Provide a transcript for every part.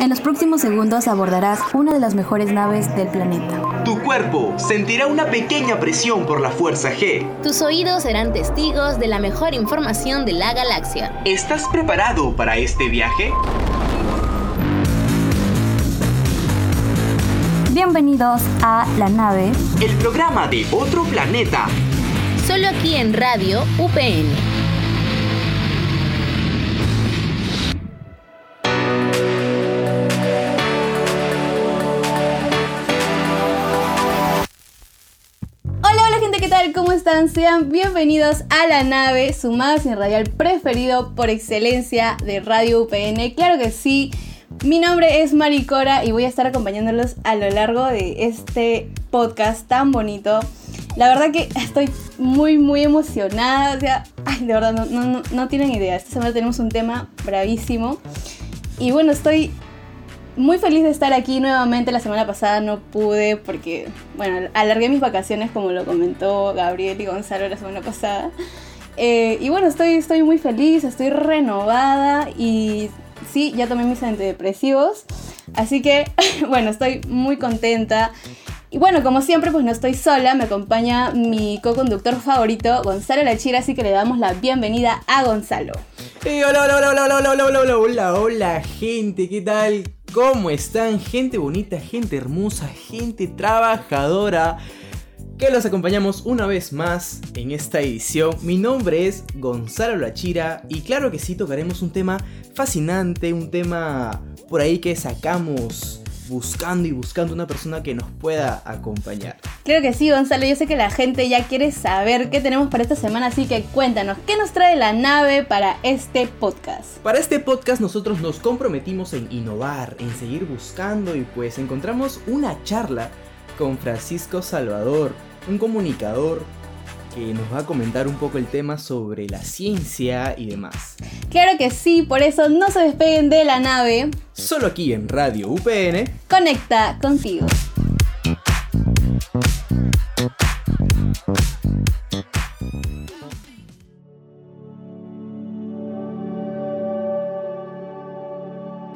En los próximos segundos abordarás una de las mejores naves del planeta. Tu cuerpo sentirá una pequeña presión por la fuerza G. Tus oídos serán testigos de la mejor información de la galaxia. ¿Estás preparado para este viaje? Bienvenidos a La Nave, el programa de otro planeta. Solo aquí en Radio UPN. Sean bienvenidos a la nave, su magazine radial preferido por excelencia de Radio UPN. Claro que sí, mi nombre es Maricora y voy a estar acompañándolos a lo largo de este podcast tan bonito. La verdad que estoy muy, muy emocionada. O sea, ay, de verdad, no, no, no tienen idea. Esta semana tenemos un tema bravísimo. Y bueno, estoy muy feliz de estar aquí nuevamente. La semana pasada no pude porque, bueno, alargué mis vacaciones como lo comentó Gabriel y Gonzalo la semana pasada. Eh, y bueno, estoy, estoy muy feliz, estoy renovada y sí, ya tomé mis antidepresivos. Así que, bueno, estoy muy contenta. Y bueno, como siempre, pues no estoy sola, me acompaña mi co-conductor favorito, Gonzalo Lachira, así que le damos la bienvenida a Gonzalo. hola, hola, hola, hola, hola, hola, hola, hola, hola, hola, gente, ¿qué tal? ¿Cómo están? Gente bonita, gente hermosa, gente trabajadora. Que los acompañamos una vez más en esta edición. Mi nombre es Gonzalo Lachira y claro que sí tocaremos un tema fascinante, un tema por ahí que sacamos buscando y buscando una persona que nos pueda acompañar. Claro que sí, Gonzalo. Yo sé que la gente ya quiere saber qué tenemos para esta semana, así que cuéntanos, ¿qué nos trae la nave para este podcast? Para este podcast nosotros nos comprometimos en innovar, en seguir buscando y pues encontramos una charla con Francisco Salvador, un comunicador que nos va a comentar un poco el tema sobre la ciencia y demás. Claro que sí, por eso no se despeguen de la nave. Solo aquí en Radio UPN. Conecta contigo.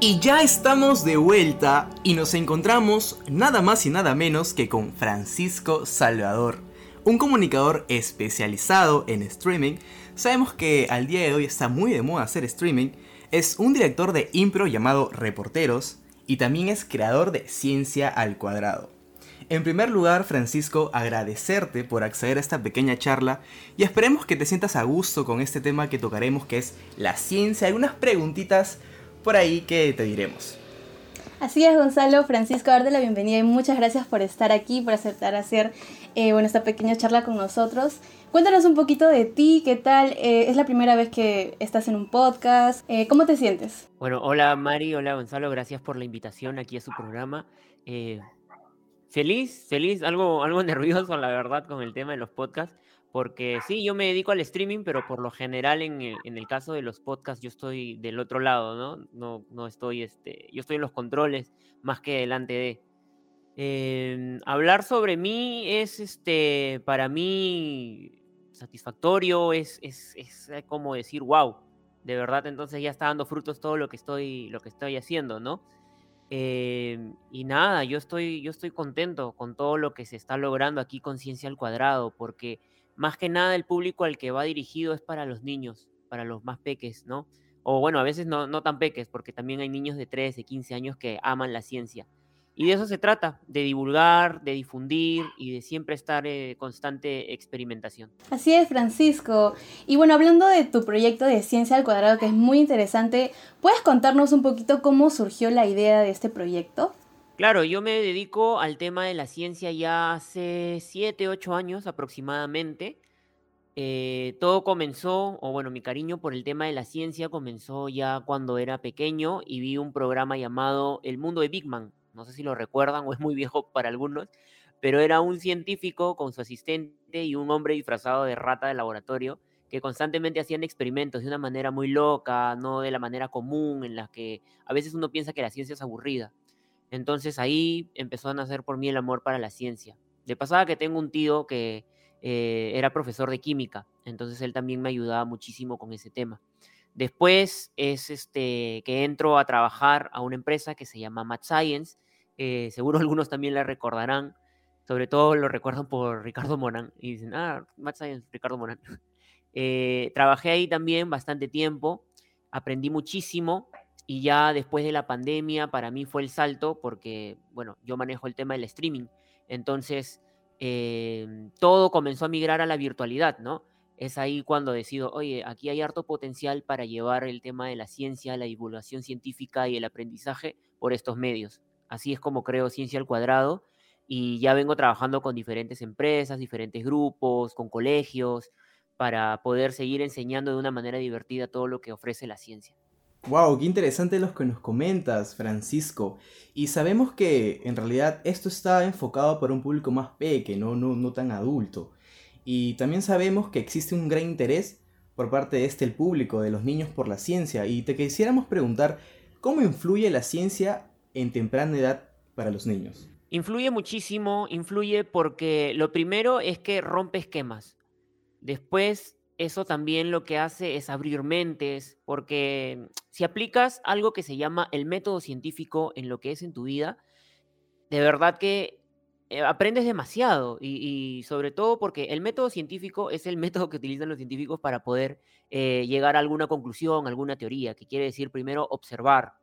Y ya estamos de vuelta y nos encontramos nada más y nada menos que con Francisco Salvador un comunicador especializado en streaming, sabemos que al día de hoy está muy de moda hacer streaming, es un director de impro llamado Reporteros y también es creador de Ciencia al Cuadrado. En primer lugar, Francisco, agradecerte por acceder a esta pequeña charla y esperemos que te sientas a gusto con este tema que tocaremos que es la ciencia, algunas preguntitas por ahí que te diremos. Así es, Gonzalo. Francisco, darte la bienvenida y muchas gracias por estar aquí, por aceptar hacer eh, bueno, esta pequeña charla con nosotros. Cuéntanos un poquito de ti, qué tal. Eh, es la primera vez que estás en un podcast. Eh, ¿Cómo te sientes? Bueno, hola Mari, hola Gonzalo, gracias por la invitación aquí a su programa. feliz, feliz, algo, algo nervioso, la verdad, con el tema de los podcasts porque sí, yo me dedico al streaming, pero por lo general en el, caso de los podcasts yo estoy del otro lado, ¿no? No, no estoy, este, yo estoy en los controles más que delante de. Em, hablar sobre mí es, este, para mí satisfactorio, es, es, es, como decir, wow, de verdad entonces ya está dando frutos todo lo que estoy, lo que estoy haciendo, ¿no? Em, y nada, yo estoy, yo estoy contento con todo lo que se está logrando aquí con Ciencia al Cuadrado, porque más que nada el público al que va dirigido es para los niños, para los más peques, ¿no? O bueno, a veces no, tan peques, porque también hay niños de 13, 15 años que aman la ciencia. Y de eso se trata, de divulgar, de difundir y de siempre estar en constante experimentación. Así es, Francisco. Y bueno, hablando de tu proyecto de Ciencia al Cuadrado, que es muy interesante, ¿puedes contarnos un poquito cómo surgió la idea de este proyecto? Claro, yo me dedico al tema de la ciencia ya hace 7, 8 años aproximadamente. Eh, todo comenzó, o bueno, mi cariño por el tema de la ciencia comenzó ya cuando era pequeño y vi un programa llamado El Mundo de Big Man. No sé si lo recuerdan o es muy viejo para algunos, pero era un científico con su asistente y un hombre disfrazado de rata de laboratorio que constantemente hacían experimentos de una manera muy loca, no de la manera común en la que a veces uno piensa que la ciencia es aburrida. Entonces ahí empezó a nacer por mí el amor para la ciencia. De pasada que tengo un tío que eh, era profesor de química, entonces él también me ayudaba muchísimo con ese tema. Después es este, que entro a trabajar a una empresa que se llama Math Science. eh, seguro algunos también la recordarán. Sobre todo lo recuerdan por Ricardo Morán. Y dicen, ah, Math Science, Ricardo Morán. Eh, trabajé ahí también bastante tiempo. Aprendí muchísimo. Y ya después de la pandemia, para mí fue el salto porque, bueno, yo manejo el tema del streaming. Entonces, eh, todo comenzó a migrar a la virtualidad, ¿no? Es ahí cuando decido, oye, aquí hay harto potencial para llevar el tema de la ciencia, la divulgación científica y el aprendizaje por estos medios. Así es como creo Ciencia al Cuadrado y ya vengo trabajando con diferentes empresas, diferentes grupos, con colegios, para poder seguir enseñando de una manera divertida todo lo que ofrece la ciencia. Wow, qué interesante los que nos comentas, Francisco. Y sabemos que en realidad esto está enfocado para un público más pequeño, no, tan adulto. Y también sabemos que existe un gran interés por parte de este público, de los niños por la ciencia. Y te quisiéramos preguntar, ¿cómo influye la ciencia en temprana edad para los niños? Influye muchísimo, influye porque lo primero es que rompe esquemas. Después, eso también lo que hace es abrir mentes, porque si aplicas algo que se llama el método científico en lo que es en tu vida, de verdad que eh, aprendes demasiado y, sobre todo porque el método científico es el método que utilizan los científicos para poder eh, llegar a alguna conclusión, alguna teoría, que quiere decir primero observar.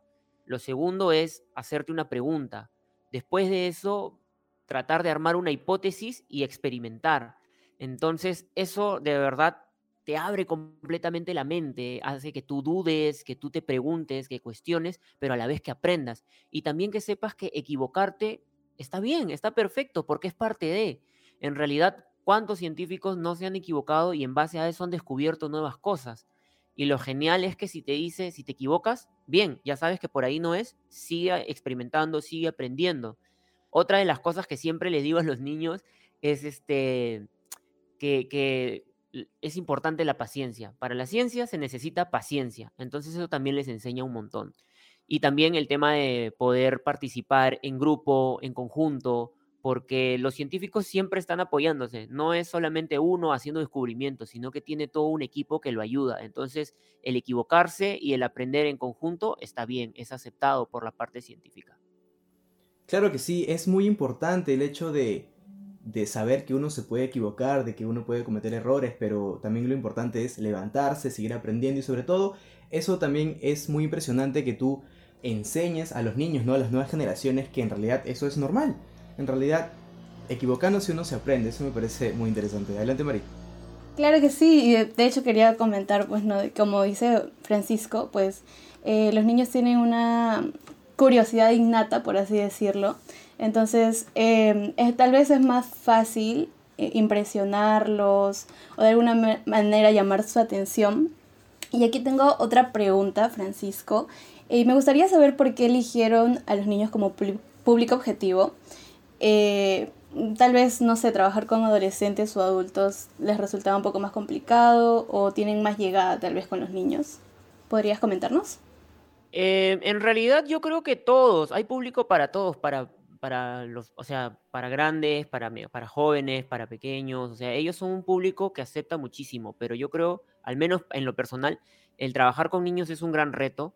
Lo segundo es hacerte una pregunta. Después de eso, tratar de armar una hipótesis y experimentar. Entonces, eso de verdad te abre completamente la mente, hace que tú dudes, que tú te preguntes, que cuestiones, pero a la vez que aprendas. Y también que sepas que equivocarte está bien, está perfecto, porque es parte de. En realidad, ¿cuántos científicos no se han equivocado y en base a eso han descubierto nuevas cosas? Y lo genial es que si te dice, si te equivocas, bien, ya sabes que por ahí no es, sigue experimentando, sigue aprendiendo. Otra de las cosas que siempre les digo a los niños es este, que, que es importante la paciencia. Para la ciencia se necesita paciencia, entonces eso también les enseña un montón. Y también el tema de poder participar en grupo, en conjunto, porque los científicos siempre están apoyándose. No es solamente uno haciendo descubrimientos, sino que tiene todo un equipo que lo ayuda. Entonces, el equivocarse y el aprender en conjunto está bien, es aceptado por la parte científica. Claro que sí, es muy importante el hecho de, de saber que uno se puede equivocar, de que uno puede cometer errores, pero también lo importante es levantarse, seguir aprendiendo y sobre todo eso también es muy impresionante que tú enseñes a los niños, ¿no? A las nuevas generaciones que en realidad eso es normal. En realidad, equivocándose uno se aprende, eso me parece muy interesante. Adelante, María. Claro que sí, y de, de hecho quería comentar, pues, ¿no? como dice Francisco, pues eh, los niños tienen una curiosidad innata, por así decirlo. Entonces, eh, es, tal vez es más fácil eh, impresionarlos o de alguna ma- manera llamar su atención. Y aquí tengo otra pregunta, Francisco. Y me gustaría saber por qué eligieron a los niños como públi- público objetivo. Eh, tal vez, no sé, trabajar con adolescentes o adultos les resultaba un poco más complicado o tienen más llegada tal vez con los niños. ¿Podrías comentarnos? Eh, en realidad yo creo que todos, hay público para todos, para, para los, o sea, para grandes, para, para jóvenes, para pequeños, o sea, ellos son un público que acepta muchísimo, pero yo creo, al menos en lo personal, el trabajar con niños es un gran reto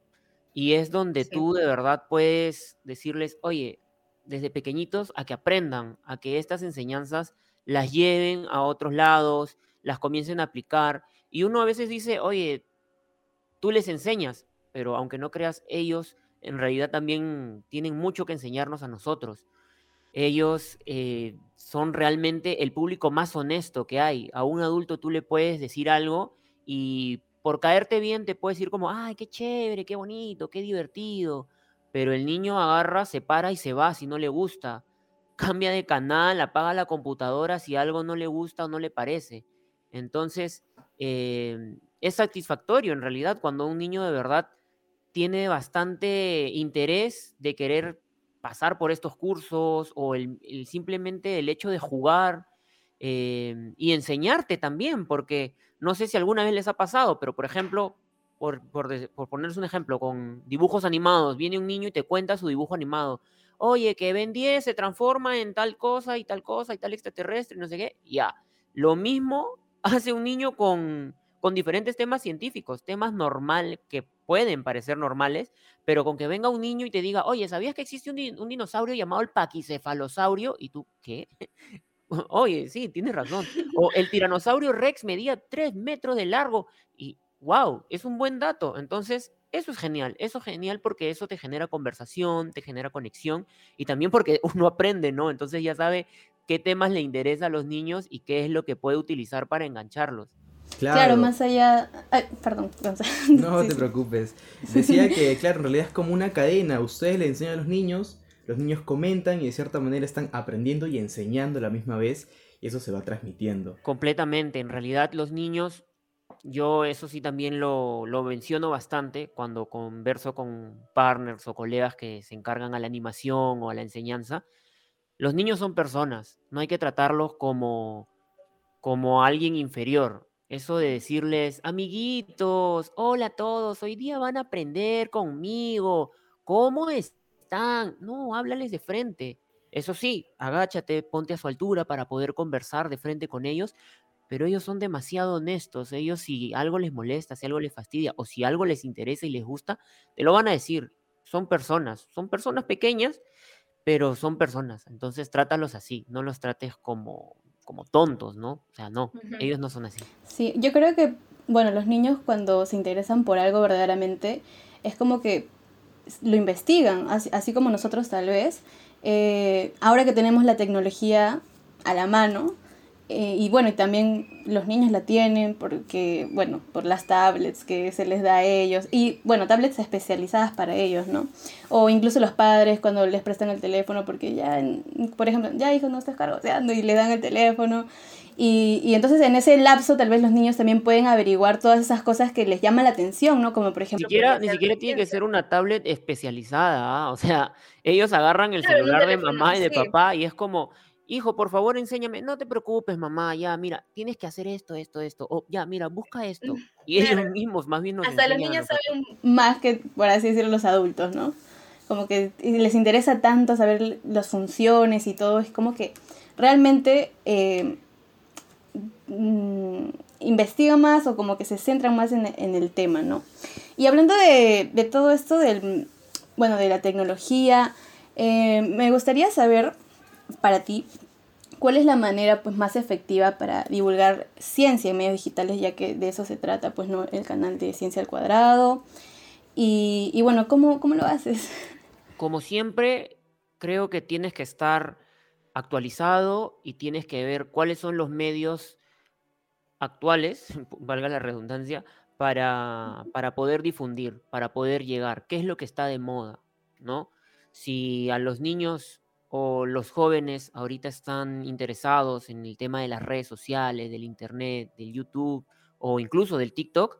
y es donde Sí. tú de verdad puedes decirles, oye, desde pequeñitos a que aprendan, a que estas enseñanzas las lleven a otros lados, las comiencen a aplicar. Y uno a veces dice, oye, tú les enseñas, pero aunque no creas, ellos en realidad también tienen mucho que enseñarnos a nosotros. Ellos eh, son realmente el público más honesto que hay. A un adulto tú le puedes decir algo y por caerte bien te puedes decir como, ay, qué chévere, qué bonito, qué divertido. Pero el niño agarra, se para y se va si no le gusta. Cambia de canal, apaga la computadora si algo no le gusta o no le parece. Entonces, eh, es satisfactorio en realidad cuando un niño de verdad tiene bastante interés de querer pasar por estos cursos o simplemente el hecho de jugar eh, y enseñarte también, porque no sé si alguna vez les ha pasado, pero por ejemplo, por, por, ponerles un ejemplo, con dibujos animados, viene un niño y te cuenta su dibujo animado. Oye, que Ben 10 se transforma en tal cosa y tal cosa y tal extraterrestre, no sé qué. Ya. Lo mismo hace un niño con, con diferentes temas científicos, temas normal que pueden parecer normales, pero con que venga un niño y te diga, oye, ¿sabías que existe un, dinosaurio llamado el paquicefalosaurio? Y tú, ¿qué? Oye, sí, tienes razón. O el tiranosaurio Rex medía 3 metros de largo y, wow, es un buen dato. Entonces, eso es genial, eso es genial porque eso te genera conversación, te genera conexión y también porque uno aprende, ¿no? Entonces ya sabe qué temas le interesa a los niños y qué es lo que puede utilizar para engancharlos. Claro, más allá... Ay, perdón. No te preocupes. Decía que, claro, en realidad es como una cadena. Ustedes le enseñan a los niños los niños comentan y de cierta manera están aprendiendo y enseñando a la misma vez y eso se va transmitiendo. Completamente, en realidad los niños, yo eso sí también lo, lo menciono bastante cuando converso con partners o colegas que se encargan a la animación o a la enseñanza. Los niños son personas, no hay que tratarlos como, como alguien inferior. Eso de decirles, amiguitos, hola a todos, hoy día van a aprender conmigo. ¿Cómo es? No, háblales de frente. Eso sí, agáchate, ponte a su altura para poder conversar de frente con ellos, pero ellos son demasiado honestos. Ellos si algo les molesta, si algo les fastidia o si algo les interesa y les gusta, te lo van a decir. Son personas, son personas pequeñas, pero son personas. Entonces trátalos así, no los trates como, como tontos, ¿no? O sea, no, ellos no son así. Sí, yo creo que, bueno, los niños cuando se interesan por algo verdaderamente, es como que lo investigan, así, como nosotros tal vez. Eh, ahora que tenemos la tecnología a la mano, eh, y bueno, y también los niños la tienen porque, bueno, por las tablets que se les da a ellos, y bueno, tablets especializadas para ellos, ¿no? O incluso los padres cuando les prestan el teléfono porque ya, por ejemplo, ya hijo, no estás cargoteando y le dan el teléfono. Y, y, entonces en ese lapso tal vez los niños también pueden averiguar todas esas cosas que les llaman la atención, ¿no? Como por ejemplo... Ni siquiera, ni siquiera tiene que ser una tablet especializada, ¿ah? o sea, ellos agarran el celular de mamá y de papá y es como, hijo, por favor enséñame, no te preocupes mamá, ya, mira, tienes que hacer esto, esto, esto, o ya, mira, busca esto. Y ellos mismos más bien nos Hasta los niños saben más que, por así decirlo, los adultos, ¿no? Como que les interesa tanto saber las funciones y todo, es como que realmente... Eh, mm, investiga más o como que se centra más en, el tema, ¿no? Y hablando de, todo esto del, bueno, de la tecnología, eh, me gustaría saber para ti cuál es la manera pues más efectiva para divulgar ciencia en medios digitales, ya que de eso se trata, pues, ¿no? El canal de Ciencia al Cuadrado. Y, y bueno, ¿cómo, ¿cómo lo haces? Como siempre, creo que tienes que estar actualizado y tienes que ver cuáles son los medios actuales, valga la redundancia, para, para poder difundir, para poder llegar, qué es lo que está de moda, ¿no? Si a los niños o los jóvenes ahorita están interesados en el tema de las redes sociales, del internet, del YouTube o incluso del TikTok,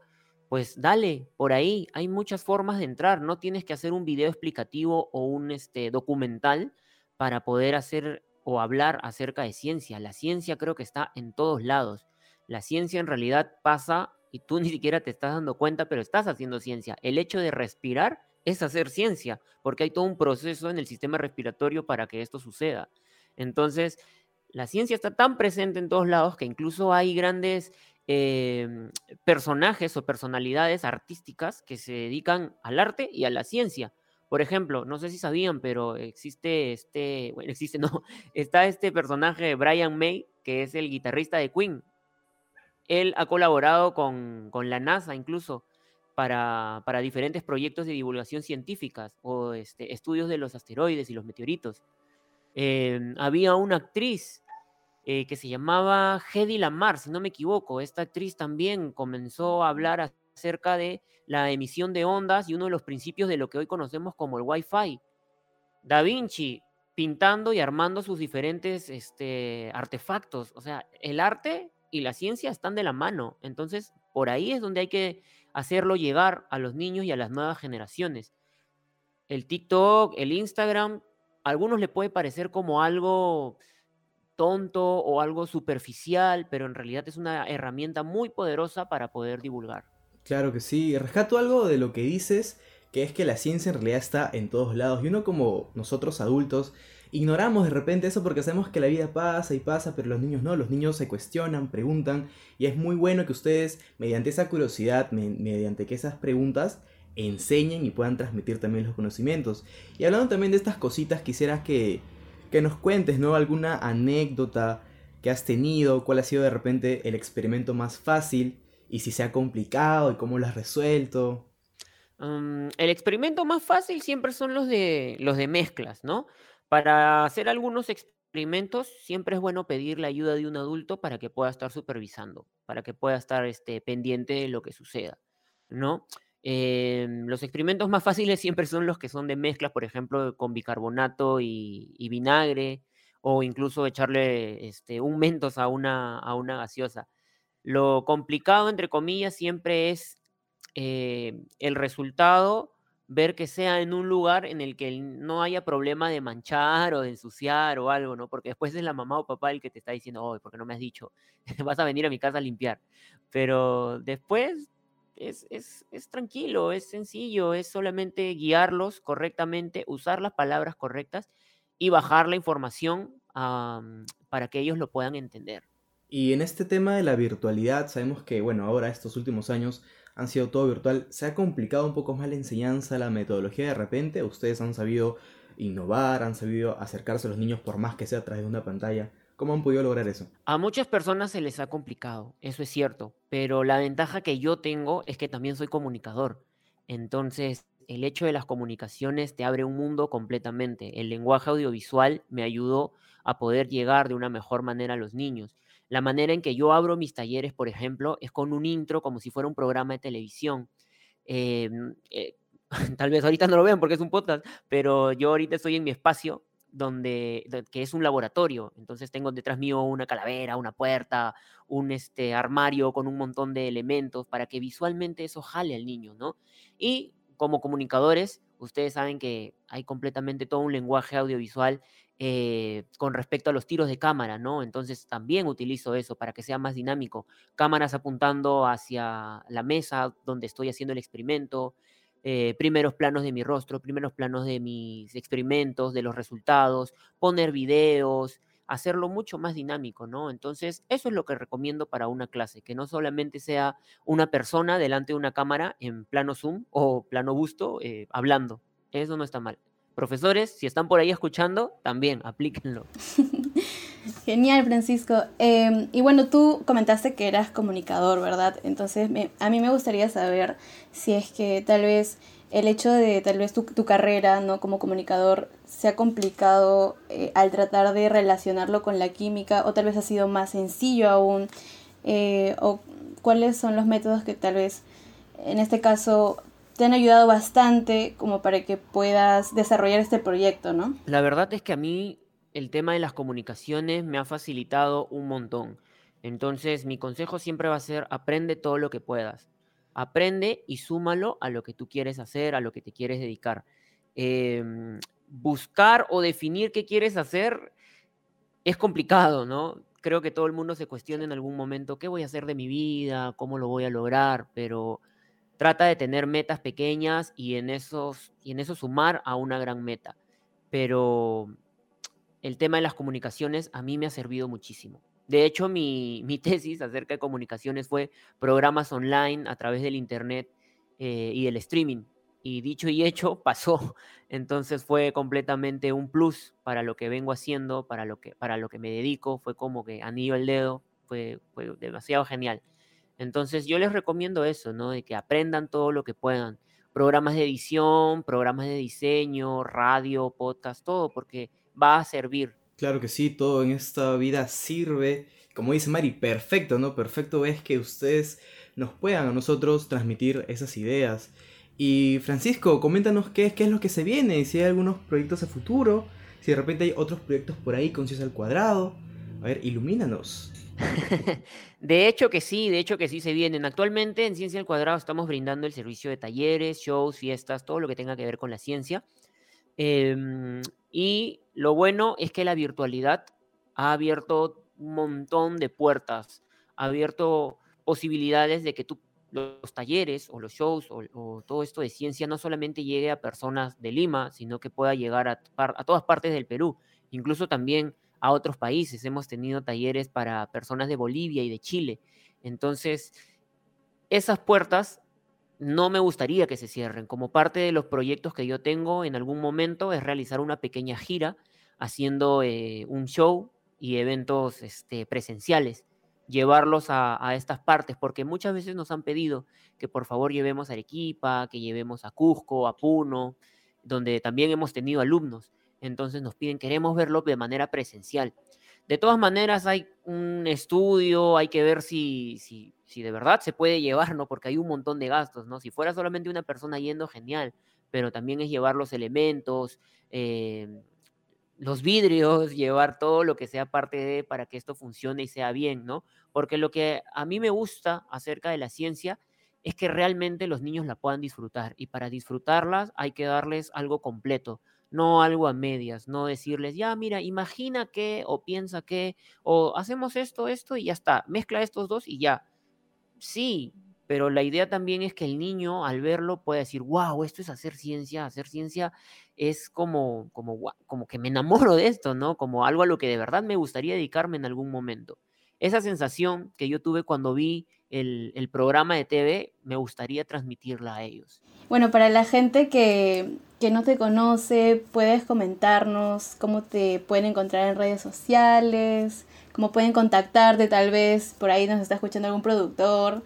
pues dale, por ahí hay muchas formas de entrar, no tienes que hacer un video explicativo o un este, documental para poder hacer o hablar acerca de ciencia. La ciencia creo que está en todos lados. La ciencia en realidad pasa y tú ni siquiera te estás dando cuenta, pero estás haciendo ciencia. El hecho de respirar es hacer ciencia, porque hay todo un proceso en el sistema respiratorio para que esto suceda. Entonces, la ciencia está tan presente en todos lados que incluso hay grandes em, personajes o personalidades artísticas que se dedican al arte y a la ciencia. Por ejemplo, no sé si sabían, pero existe este, bueno, existe, no, está este personaje, Brian May, que es el guitarrista de Queen. Él ha colaborado con, la NASA incluso para, diferentes proyectos de divulgación científicas o este, estudios de los asteroides y los meteoritos. Em, había una actriz eh, que se llamaba Hedy Lamar, si no me equivoco. Esta actriz también comenzó a hablar acerca de la emisión de ondas y uno de los principios de lo que hoy conocemos como el Wi-Fi. Da Vinci pintando y armando sus diferentes este, artefactos. O sea, el arte y la ciencia están de la mano. Entonces, por ahí es donde hay que hacerlo llegar a los niños y a las nuevas generaciones. El TikTok, el Instagram, a algunos le puede parecer como algo tonto o algo superficial, pero en realidad es una herramienta muy poderosa para poder divulgar. Claro que sí, rescato algo de lo que dices, que es que la ciencia en realidad está en todos lados y uno como nosotros adultos ignoramos de repente eso porque sabemos que la vida pasa y pasa, pero los niños no, los niños se cuestionan, preguntan y es muy bueno que ustedes mediante esa curiosidad, mediante que esas preguntas enseñen y puedan transmitir también los conocimientos. Y hablando también de estas cositas, quisiera que, que nos cuentes, ¿no? Alguna anécdota que has tenido, cuál ha sido de repente el experimento más fácil y si se ha complicado y cómo lo has resuelto. Mm, el experimento más fácil siempre son los de, los de mezclas, ¿no? Para hacer algunos experimentos siempre es bueno pedir la ayuda de un adulto para que pueda estar supervisando, para que pueda estar este, pendiente de lo que suceda, ¿no? Em, los experimentos más fáciles siempre son los que son de mezclas, por ejemplo, con bicarbonato y, vinagre, o incluso echarle este, un mentos a una, a una gaseosa. Lo complicado, entre comillas, siempre es eh, el resultado, ver que sea en un lugar en el que no haya problema de manchar o de ensuciar o algo, ¿no? Porque después es la mamá o papá el que te está diciendo, oh, ¿por qué no me has dicho? Vas a venir a mi casa a limpiar. Pero después es, tranquilo, es sencillo, es solamente guiarlos correctamente, usar las palabras correctas y bajar la información para que ellos lo puedan entender. Y en este tema de la virtualidad, sabemos que, bueno, ahora estos últimos años han sido todo virtual. ¿Se ha complicado un poco más la enseñanza, la metodología de repente? ¿Ustedes han sabido innovar, han sabido acercarse a los niños por más que sea a través de una pantalla? ¿Cómo han podido lograr eso? A muchas personas se les ha complicado, eso es cierto, pero la ventaja que yo tengo es que también soy comunicador. Entonces, el hecho de las comunicaciones te abre un mundo completamente. El lenguaje audiovisual me ayudó a poder llegar de una mejor manera a los niños. La manera en que yo abro mis talleres, por ejemplo, es con un intro como si fuera un programa de televisión. Em, eh, tal vez ahorita no lo vean porque es un podcast, pero yo ahorita estoy en mi espacio donde, que es un laboratorio. Entonces tengo detrás mío una calavera, una puerta, un este, armario con un montón de elementos para que visualmente eso jale al niño, ¿no? Y como comunicadores, ustedes saben que hay completamente todo un lenguaje audiovisual eh, con respecto a los tiros de cámara, ¿no? Entonces también utilizo eso para que sea más dinámico. Cámaras apuntando hacia la mesa donde estoy haciendo el experimento, eh, primeros planos de mi rostro, primeros planos de mis experimentos, de los resultados, poner videos, hacerlo mucho más dinámico, ¿no? Entonces, eso es lo que recomiendo para una clase, que no solamente sea una persona delante de una cámara en plano Zoom o plano busto eh, hablando. Eso no está mal. Profesores, si están por ahí escuchando, también aplíquenlo. Genial, Francisco. Em, y bueno, tú comentaste que eras comunicador, ¿verdad? Entonces, a mí me gustaría saber si es que tal vez el hecho de tal vez tu, carrera, ¿no? Como comunicador, se ha complicado eh, al tratar de relacionarlo con la química, o tal vez ha sido más sencillo aún, eh, o cuáles son los métodos que tal vez en este caso te han ayudado bastante como para que puedas desarrollar este proyecto, ¿no? La verdad es que a mí el tema de las comunicaciones me ha facilitado un montón. Entonces, mi consejo siempre va a ser, aprende todo lo que puedas. Aprende y súmalo a lo que tú quieres hacer, a lo que te quieres dedicar. Em, buscar o definir qué quieres hacer es complicado, ¿no? Creo que todo el mundo se cuestiona en algún momento, ¿qué voy a hacer de mi vida? ¿Cómo lo voy a lograr? Pero trata de tener metas pequeñas y en, esos, y en eso sumar a una gran meta. Pero el tema de las comunicaciones a mí me ha servido muchísimo. De hecho, mi, tesis acerca de comunicaciones fue programas online a través del Internet eh, y del streaming. Y dicho y hecho, pasó. Entonces fue completamente un plus para lo que vengo haciendo, para lo que, para lo que me dedico. Fue como que anillo el dedo, fue, fue demasiado genial. Entonces yo les recomiendo eso, ¿no? De que aprendan todo lo que puedan. Programas de edición, programas de diseño, radio, podcast, todo, porque va a servir. Claro que sí, todo en esta vida sirve. Como dice Mari, perfecto, ¿no? Perfecto es que ustedes nos puedan a nosotros transmitir esas ideas. Y Francisco, coméntanos qué, qué es lo que se viene, si hay algunos proyectos a futuro, si de repente hay otros proyectos por ahí con Ciencia al Cuadrado. A ver, ilumínanos. De hecho que sí, de hecho que sí se vienen. Actualmente en Ciencia al Cuadrado estamos brindando el servicio de talleres, shows, fiestas, todo lo que tenga que ver con la ciencia. Em, y lo bueno es que la virtualidad ha abierto un montón de puertas, ha abierto posibilidades de que los talleres o los shows o, todo esto de ciencia no solamente llegue a personas de Lima, sino que pueda llegar a todas partes del Perú. incluso también a otros países. Hemos tenido talleres para personas de Bolivia y de Chile. Entonces, esas puertas no me gustaría que se cierren. Como parte de los proyectos que yo tengo en algún momento es realizar una pequeña gira haciendo eh, un show y eventos este, presenciales, llevarlos a, estas partes, porque muchas veces nos han pedido que por favor llevemos a Arequipa, que llevemos a Cusco, a Puno, donde también hemos tenido alumnos. Entonces nos piden, queremos verlo de manera presencial. De todas maneras, hay un estudio, hay que ver si, si, si de verdad se puede llevar, ¿no? Porque hay un montón de gastos, ¿no? Si fuera solamente una persona yendo, genial, pero también es llevar los elementos, eh, los vidrios, llevar todo lo que sea parte de para que esto funcione y sea bien, ¿no? Porque lo que a mí me gusta acerca de la ciencia es que realmente los niños la puedan disfrutar y para disfrutarlas hay que darles algo completo, no algo a medias, no decirles, ya, mira, imagina que o piensa que o hacemos esto, esto y ya está, mezcla estos dos y ya. Sí, pero la idea también es que el niño al verlo pueda decir, wow, esto es hacer ciencia, hacer ciencia es como, como, como que me enamoro de esto, ¿no? Como algo a lo que de verdad me gustaría dedicarme en algún momento. Esa sensación que yo tuve cuando vi el, el programa de TV, me gustaría transmitirla a ellos. Bueno, para la gente que, que no te conoce, puedes comentarnos cómo te pueden encontrar en redes sociales, cómo pueden contactarte, tal vez por ahí nos está escuchando algún productor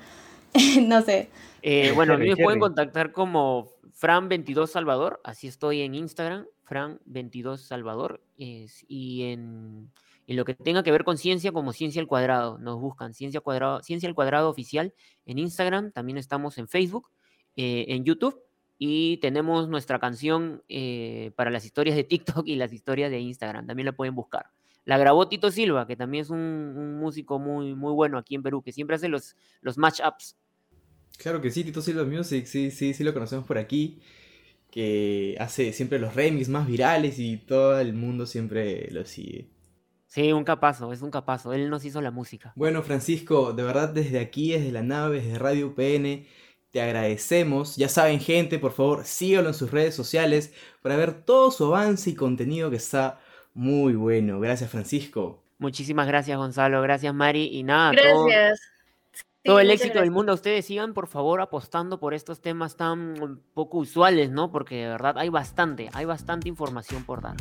no sé. Eh, bueno, a mí me pueden contactar como Fran22 Salvador, así estoy en Instagram, Fran22 Salvador, y en, lo que tenga que ver con ciencia, como Ciencia al Cuadrado, nos buscan Ciencia, cuadrado, ciencia al Cuadrado Oficial en Instagram, también estamos en Facebook, eh, en YouTube, y tenemos nuestra canción eh, para las historias de TikTok y las historias de Instagram, también la pueden buscar. La grabó Tito Silva, que también es un, músico muy, muy bueno aquí en Perú, que siempre hace los, los match-ups Claro que sí, Tito Silva Music, sí, sí, sí lo conocemos por aquí. Que hace siempre los remix más virales y todo el mundo siempre lo sigue. Sí, un capazo, es un capazo. Él nos hizo la música. Bueno, Francisco, de verdad desde aquí, desde la nave, desde Radio UPN, te agradecemos. Ya saben, gente, por favor, síganlo en sus redes sociales para ver todo su avance y contenido que está muy bueno. Gracias, Francisco. Muchísimas gracias, Gonzalo. Gracias, Mari. Y nada, gracias todo el éxito del mundo. Ustedes sigan, por favor, apostando por estos temas tan poco usuales, ¿no? Porque de verdad hay bastante, hay bastante información por dar.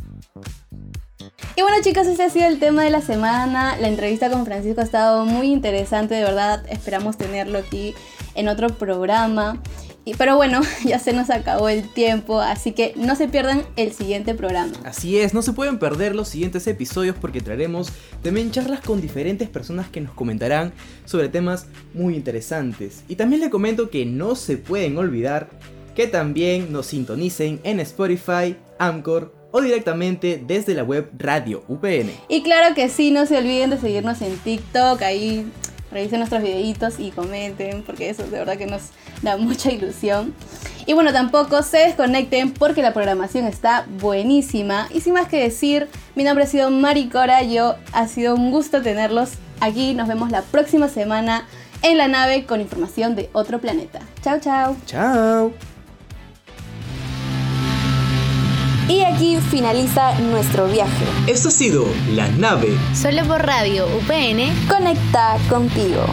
Y bueno chicos, ese ha sido el tema de la semana. La entrevista con Francisco ha estado muy interesante, de verdad. Esperamos tenerlo aquí en otro programa pero bueno, ya se nos acabó el tiempo, así que no se pierdan el siguiente programa. Así es, no se pueden perder los siguientes episodios porque traeremos también charlas con diferentes personas que nos comentarán sobre temas muy interesantes. Y también les comento que no se pueden olvidar que también nos sintonicen en Spotify, Anchor o directamente desde la web Radio UPN. Y claro que sí, no se olviden de seguirnos en TikTok, ahí revisen nuestros videitos y comenten, porque eso de verdad que nos da mucha ilusión. Y bueno, tampoco se desconecten porque la programación está buenísima. Y sin más que decir, mi nombre ha sido Maricora, yo ha sido un gusto tenerlos aquí. Nos vemos la próxima semana en la nave con información de otro planeta. Chao, chao. Chao. Y aquí finaliza nuestro viaje. Esto ha sido La Nave. Solo por radio UPN. Conecta contigo.